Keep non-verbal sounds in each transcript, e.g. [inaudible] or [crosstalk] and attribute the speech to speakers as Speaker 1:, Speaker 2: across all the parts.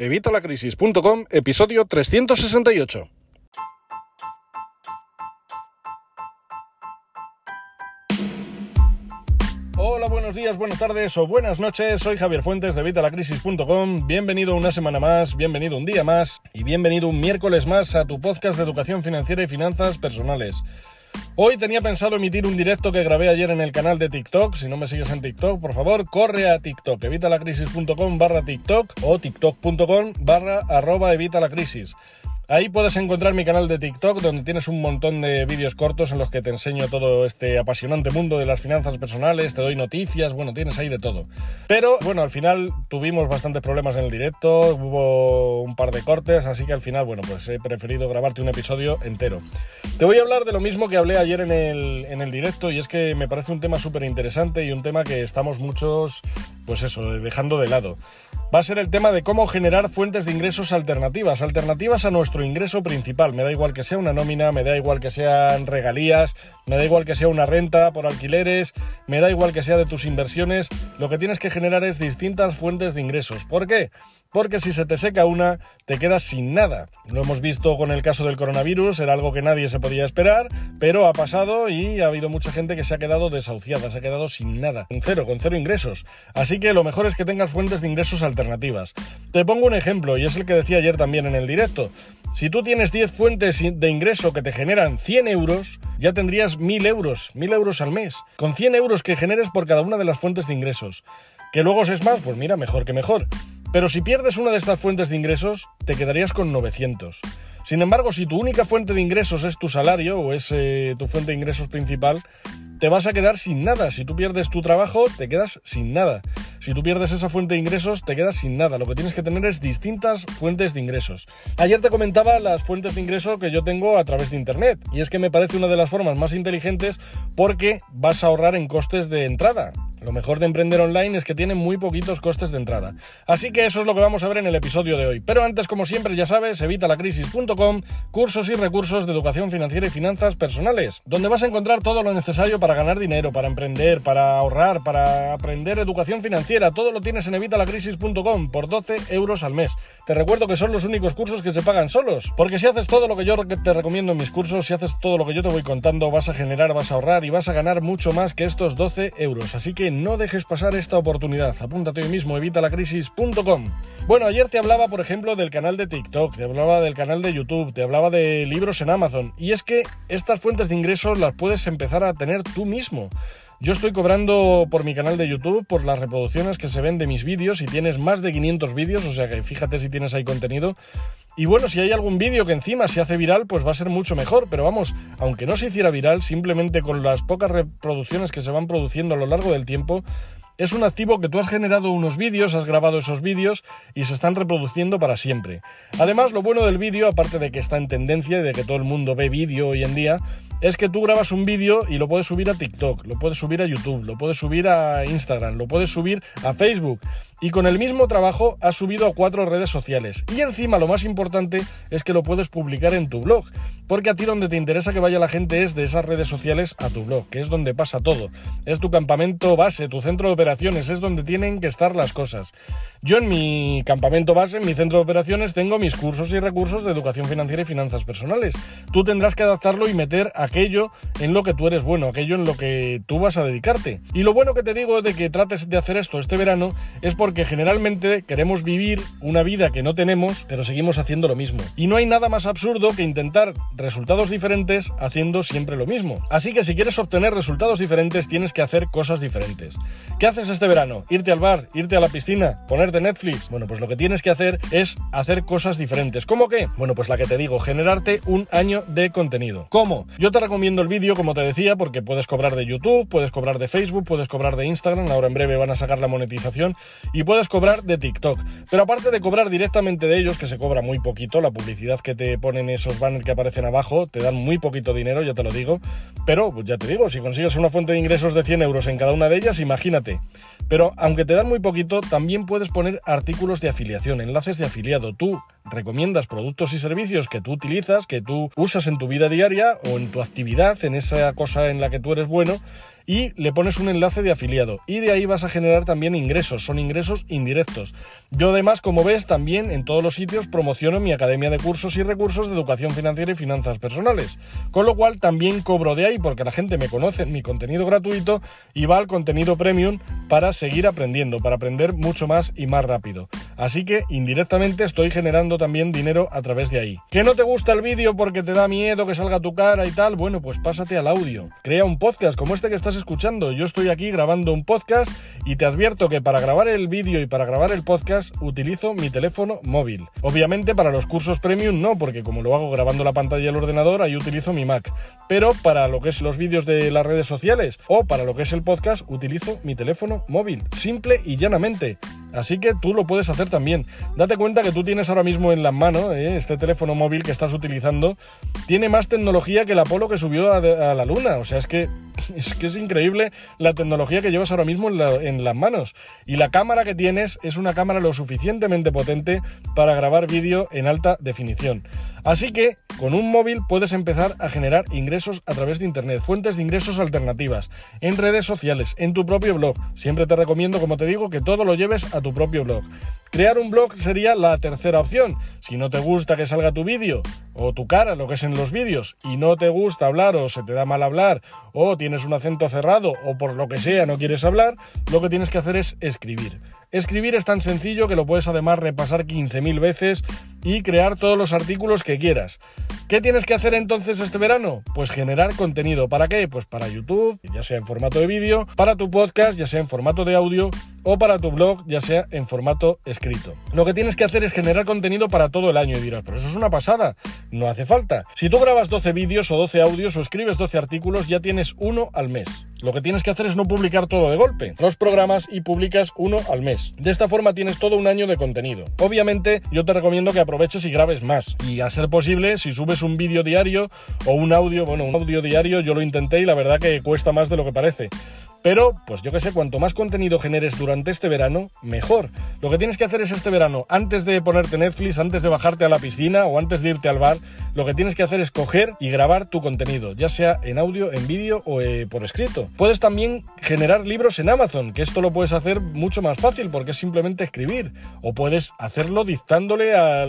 Speaker 1: Evitalacrisis.com, episodio 368. Hola, buenos días, buenas tardes o buenas noches. Soy Javier Fuentes de Evitalacrisis.com. Bienvenido una semana más, bienvenido un día más y bienvenido un miércoles más a tu podcast de educación financiera y finanzas personales. Hoy tenía pensado emitir un directo que grabé ayer en el canal de TikTok. Si no me sigues en TikTok, por favor, corre a TikTok, evitalacrisis.com barra TikTok o tiktok.com barra arroba evitalacrisis. Ahí puedes encontrar mi canal de TikTok donde tienes un montón de vídeos cortos en los que te enseño todo este apasionante mundo de las finanzas personales, te doy noticias, bueno, tienes ahí de todo. Pero bueno, al final tuvimos bastantes problemas en el directo, hubo un par de cortes, así que al final, bueno, pues he preferido grabarte un episodio entero. Te voy a hablar de lo mismo que hablé ayer en el, en el directo y es que me parece un tema súper interesante y un tema que estamos muchos, pues eso, dejando de lado va a ser el tema de cómo generar fuentes de ingresos alternativas, alternativas a nuestro ingreso principal. Me da igual que sea una nómina, me da igual que sean regalías, me da igual que sea una renta por alquileres, me da igual que sea de tus inversiones. Lo que tienes que generar es distintas fuentes de ingresos. ¿Por qué? Porque si se te seca una, te quedas sin nada. Lo hemos visto con el caso del coronavirus, era algo que nadie se podía esperar, pero ha pasado y ha habido mucha gente que se ha quedado desahuciada, se ha quedado sin nada, con cero, con cero ingresos. Así que lo mejor es que tengas fuentes de ingresos alternativas. Te pongo un ejemplo, y es el que decía ayer también en el directo. Si tú tienes 10 fuentes de ingreso que te generan 100 euros, ya tendrías 1000 euros, 1000 euros al mes, con 100 euros que generes por cada una de las fuentes de ingresos. ¿Que luego es más? Pues mira, mejor que mejor. Pero si pierdes una de estas fuentes de ingresos, te quedarías con 900. Sin embargo, si tu única fuente de ingresos es tu salario o es eh, tu fuente de ingresos principal, te vas a quedar sin nada. Si tú pierdes tu trabajo, te quedas sin nada. Si tú pierdes esa fuente de ingresos, te quedas sin nada. Lo que tienes que tener es distintas fuentes de ingresos. Ayer te comentaba las fuentes de ingreso que yo tengo a través de Internet. Y es que me parece una de las formas más inteligentes porque vas a ahorrar en costes de entrada. Lo mejor de emprender online es que tiene muy poquitos costes de entrada. Así que eso es lo que vamos a ver en el episodio de hoy. Pero antes, como siempre, ya sabes, evitalacrisis.com, cursos y recursos de educación financiera y finanzas personales, donde vas a encontrar todo lo necesario para ganar dinero, para emprender, para ahorrar, para aprender educación financiera. Todo lo tienes en evitalacrisis.com por 12 euros al mes. Te recuerdo que son los únicos cursos que se pagan solos, porque si haces todo lo que yo te recomiendo en mis cursos, si haces todo lo que yo te voy contando, vas a generar, vas a ahorrar y vas a ganar mucho más que estos 12 euros. Así que no dejes pasar esta oportunidad. Apúntate hoy mismo, evitalacrisis.com. Bueno, ayer te hablaba, por ejemplo, del canal de TikTok, te hablaba del canal de YouTube, te hablaba de libros en Amazon. Y es que estas fuentes de ingresos las puedes empezar a tener tú mismo. Yo estoy cobrando por mi canal de YouTube por las reproducciones que se ven de mis vídeos y tienes más de 500 vídeos, o sea que fíjate si tienes ahí contenido. Y bueno, si hay algún vídeo que encima se hace viral, pues va a ser mucho mejor, pero vamos, aunque no se hiciera viral, simplemente con las pocas reproducciones que se van produciendo a lo largo del tiempo, es un activo que tú has generado unos vídeos, has grabado esos vídeos y se están reproduciendo para siempre. Además, lo bueno del vídeo, aparte de que está en tendencia y de que todo el mundo ve vídeo hoy en día, es que tú grabas un vídeo y lo puedes subir a TikTok, lo puedes subir a YouTube, lo puedes subir a Instagram, lo puedes subir a Facebook. Y con el mismo trabajo has subido a cuatro redes sociales. Y encima lo más importante es que lo puedes publicar en tu blog. Porque a ti donde te interesa que vaya la gente es de esas redes sociales a tu blog, que es donde pasa todo. Es tu campamento base, tu centro de operaciones, es donde tienen que estar las cosas. Yo en mi campamento base, en mi centro de operaciones, tengo mis cursos y recursos de educación financiera y finanzas personales. Tú tendrás que adaptarlo y meter aquello en lo que tú eres bueno, aquello en lo que tú vas a dedicarte. Y lo bueno que te digo de que trates de hacer esto este verano es porque generalmente queremos vivir una vida que no tenemos, pero seguimos haciendo lo mismo. Y no hay nada más absurdo que intentar resultados diferentes haciendo siempre lo mismo. Así que si quieres obtener resultados diferentes, tienes que hacer cosas diferentes. ¿Qué haces este verano? ¿Irte al bar? ¿Irte a la piscina? ¿Ponerte Netflix? Bueno, pues lo que tienes que hacer es hacer cosas diferentes. ¿Cómo qué? Bueno, pues la que te digo, generarte un año de contenido. ¿Cómo? Yo te recomiendo el vídeo, como te decía, porque puedes cobrar de YouTube, puedes cobrar de Facebook, puedes cobrar de Instagram, ahora en breve van a sacar la monetización y puedes cobrar de TikTok. Pero aparte de cobrar directamente de ellos, que se cobra muy poquito, la publicidad que te ponen esos banners que aparecen abajo, te dan muy poquito dinero, ya te lo digo. Pero pues ya te digo, si consigues una fuente de ingresos de 100 euros en cada una de ellas, imagínate. Pero aunque te dan muy poquito, también puedes poner artículos de afiliación, enlaces de afiliado. Tú recomiendas productos y servicios que tú utilizas, que tú usas en tu vida diaria o en tu actividad, en esa cosa en la que tú eres bueno, y le pones un enlace de afiliado y de ahí vas a generar también ingresos, son ingresos indirectos. Yo además, como ves, también en todos los sitios promociono mi academia de cursos y recursos de educación financiera y finanzas personales, con lo cual también cobro de ahí porque la gente me conoce mi contenido gratuito y va al contenido premium para seguir aprendiendo, para aprender mucho más y más rápido. Así que indirectamente estoy generando también dinero a través de ahí. ¿Que no te gusta el vídeo porque te da miedo que salga tu cara y tal? Bueno, pues pásate al audio. Crea un podcast como este que estás escuchando. Yo estoy aquí grabando un podcast y te advierto que para grabar el vídeo y para grabar el podcast utilizo mi teléfono móvil. Obviamente para los cursos premium no, porque como lo hago grabando la pantalla del ordenador, ahí utilizo mi Mac. Pero para lo que es los vídeos de las redes sociales o para lo que es el podcast, utilizo mi teléfono móvil. Simple y llanamente. Así que tú lo puedes hacer también. Date cuenta que tú tienes ahora mismo en la mano ¿eh? este teléfono móvil que estás utilizando. Tiene más tecnología que el Apolo que subió a, la Luna. O sea, [laughs] es que, es increíble la tecnología que llevas ahora mismo en, en las manos. Y la cámara que tienes es una cámara lo suficientemente potente para grabar vídeo en alta definición. Así que con un móvil puedes empezar a generar ingresos a través de Internet, fuentes de ingresos alternativas, en redes sociales, en tu propio blog. Siempre te recomiendo, como te digo, que todo lo lleves a tu propio blog. Crear un blog sería la tercera opción. Si no te gusta que salga tu vídeo o tu cara, lo que es en los vídeos, y no te gusta hablar o se te da mal hablar o tienes un acento cerrado o por lo que sea no quieres hablar, lo que tienes que hacer es escribir. Escribir es tan sencillo que lo puedes además repasar 15.000 veces y crear todos los artículos que quieras. ¿Qué tienes que hacer entonces este verano? Pues generar contenido. ¿Para qué? Pues para YouTube, ya sea en formato de vídeo, para tu podcast, ya sea en formato de audio, o para tu blog, ya sea en formato escrito. Lo que tienes que hacer es generar contenido para todo el año y dirás, pero eso es una pasada, no hace falta. Si tú grabas 12 vídeos o 12 audios o escribes 12 artículos, ya tienes uno al mes. Lo que tienes que hacer es no publicar todo de golpe. Los programas y publicas uno al mes. De esta forma tienes todo un año de contenido. Obviamente yo te recomiendo que aproveches y grabes más. Y a ser posible, si subes un vídeo diario o un audio, bueno, un audio diario yo lo intenté y la verdad que cuesta más de lo que parece. Pero, pues yo que sé, cuanto más contenido generes durante este verano, mejor. Lo que tienes que hacer es este verano, antes de ponerte Netflix, antes de bajarte a la piscina o antes de irte al bar, lo que tienes que hacer es coger y grabar tu contenido, ya sea en audio, en vídeo o eh, por escrito. Puedes también generar libros en Amazon, que esto lo puedes hacer mucho más fácil porque es simplemente escribir. O puedes hacerlo dictándole a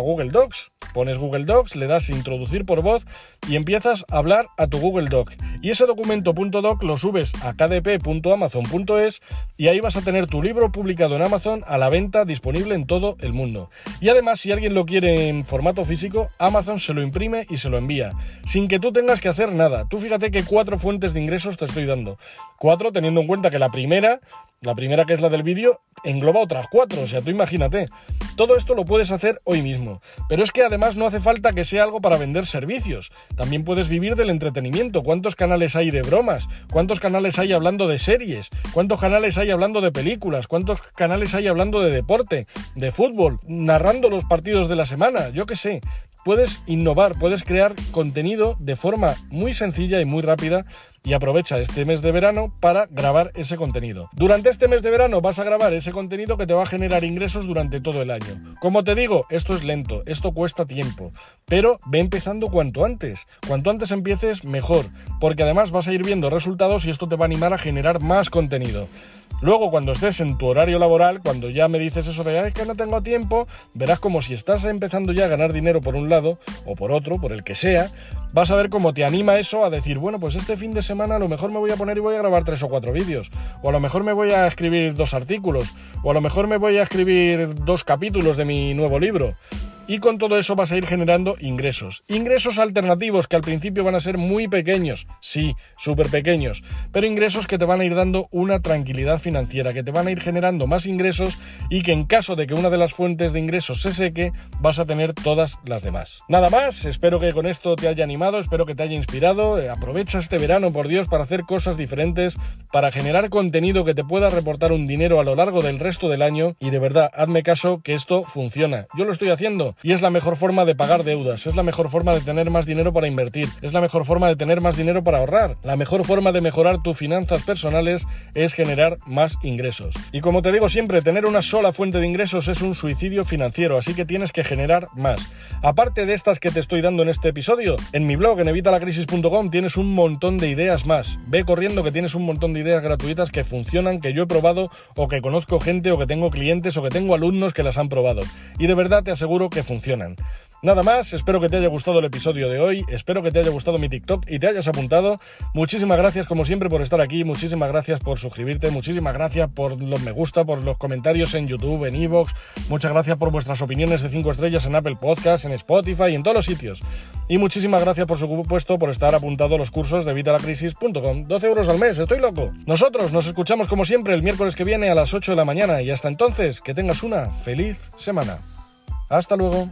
Speaker 1: Google Docs. Pones Google Docs, le das introducir por voz y empiezas a hablar a tu Google Doc. Y ese documento .doc lo subes a kdp.amazon.es y ahí vas a tener tu libro publicado en Amazon a la venta disponible en todo el mundo. Y además, si alguien lo quiere en formato físico, Amazon se lo imprime y se lo envía, sin que tú tengas que hacer nada. Tú fíjate que cuatro fuentes de ingresos te estoy dando. Cuatro teniendo en cuenta que la primera la primera, que es la del vídeo, engloba otras cuatro, o sea, tú imagínate. Todo esto lo puedes hacer hoy mismo. Pero es que además no hace falta que sea algo para vender servicios. También puedes vivir del entretenimiento. ¿Cuántos canales hay de bromas? ¿Cuántos canales hay hablando de series? ¿Cuántos canales hay hablando de películas? ¿Cuántos canales hay hablando de deporte, de fútbol, narrando los partidos de la semana? Yo qué sé puedes innovar, puedes crear contenido de forma muy sencilla y muy rápida y aprovecha este mes de verano para grabar ese contenido. Durante este mes de verano vas a grabar ese contenido que te va a generar ingresos durante todo el año. Como te digo, esto es lento, esto cuesta tiempo, pero ve empezando cuanto antes. Cuanto antes empieces, mejor, porque además vas a ir viendo resultados y esto te va a animar a generar más contenido. Luego, cuando estés en tu horario laboral, cuando ya me dices eso de, que no tengo tiempo, verás como si estás empezando ya a ganar dinero por un lado o por otro, por el que sea, vas a ver cómo te anima eso a decir, bueno, pues este fin de semana a lo mejor me voy a poner y voy a grabar tres o cuatro vídeos, o a lo mejor me voy a escribir dos artículos, o a lo mejor me voy a escribir dos capítulos de mi nuevo libro y con todo eso vas a ir generando ingresos. Ingresos alternativos que al principio van a ser muy pequeños, sí, súper pequeños, pero ingresos que te van a ir dando una tranquilidad financiera, que te van a ir generando más ingresos y que en caso de que una de las fuentes de ingresos se seque, vas a tener todas las demás. Nada más, espero que con esto te haya animado, espero que te haya inspirado, eh, aprovecha este verano, por Dios, para hacer cosas diferentes, para generar contenido que te pueda reportar un dinero a lo largo del resto del año y de verdad, hazme caso que esto funciona. Yo lo estoy haciendo Y es la mejor forma de pagar deudas, es la mejor forma de tener más dinero para invertir, es la mejor forma de tener más dinero para ahorrar. La mejor forma de mejorar tus finanzas personales es generar más ingresos. Y como te digo siempre, tener una sola fuente de ingresos es un suicidio financiero, así que tienes que generar más. Aparte de estas que te estoy dando en este episodio, en mi blog en evitalacrisis.com tienes un montón de ideas más. Ve corriendo que tienes un montón de ideas gratuitas que funcionan, que yo he probado o que conozco gente o que tengo clientes o que tengo alumnos que las han probado. Y de verdad te aseguro que funcionan. Nada más, espero que te haya gustado el episodio de hoy, espero que te haya gustado mi TikTok y te hayas apuntado. Muchísimas gracias como siempre por estar aquí, muchísimas gracias por suscribirte, muchísimas gracias por los me gusta, por los comentarios en YouTube, en Evox, muchas gracias por vuestras opiniones de 5 estrellas en Apple Podcasts, en Spotify en todos los sitios. Y muchísimas gracias por supuesto por estar apuntado a los cursos de vitalacrisis.com. 12 euros al mes, estoy loco. Nosotros nos escuchamos como siempre el miércoles que viene a las 8 de la mañana y hasta entonces que tengas una feliz semana. Hasta luego.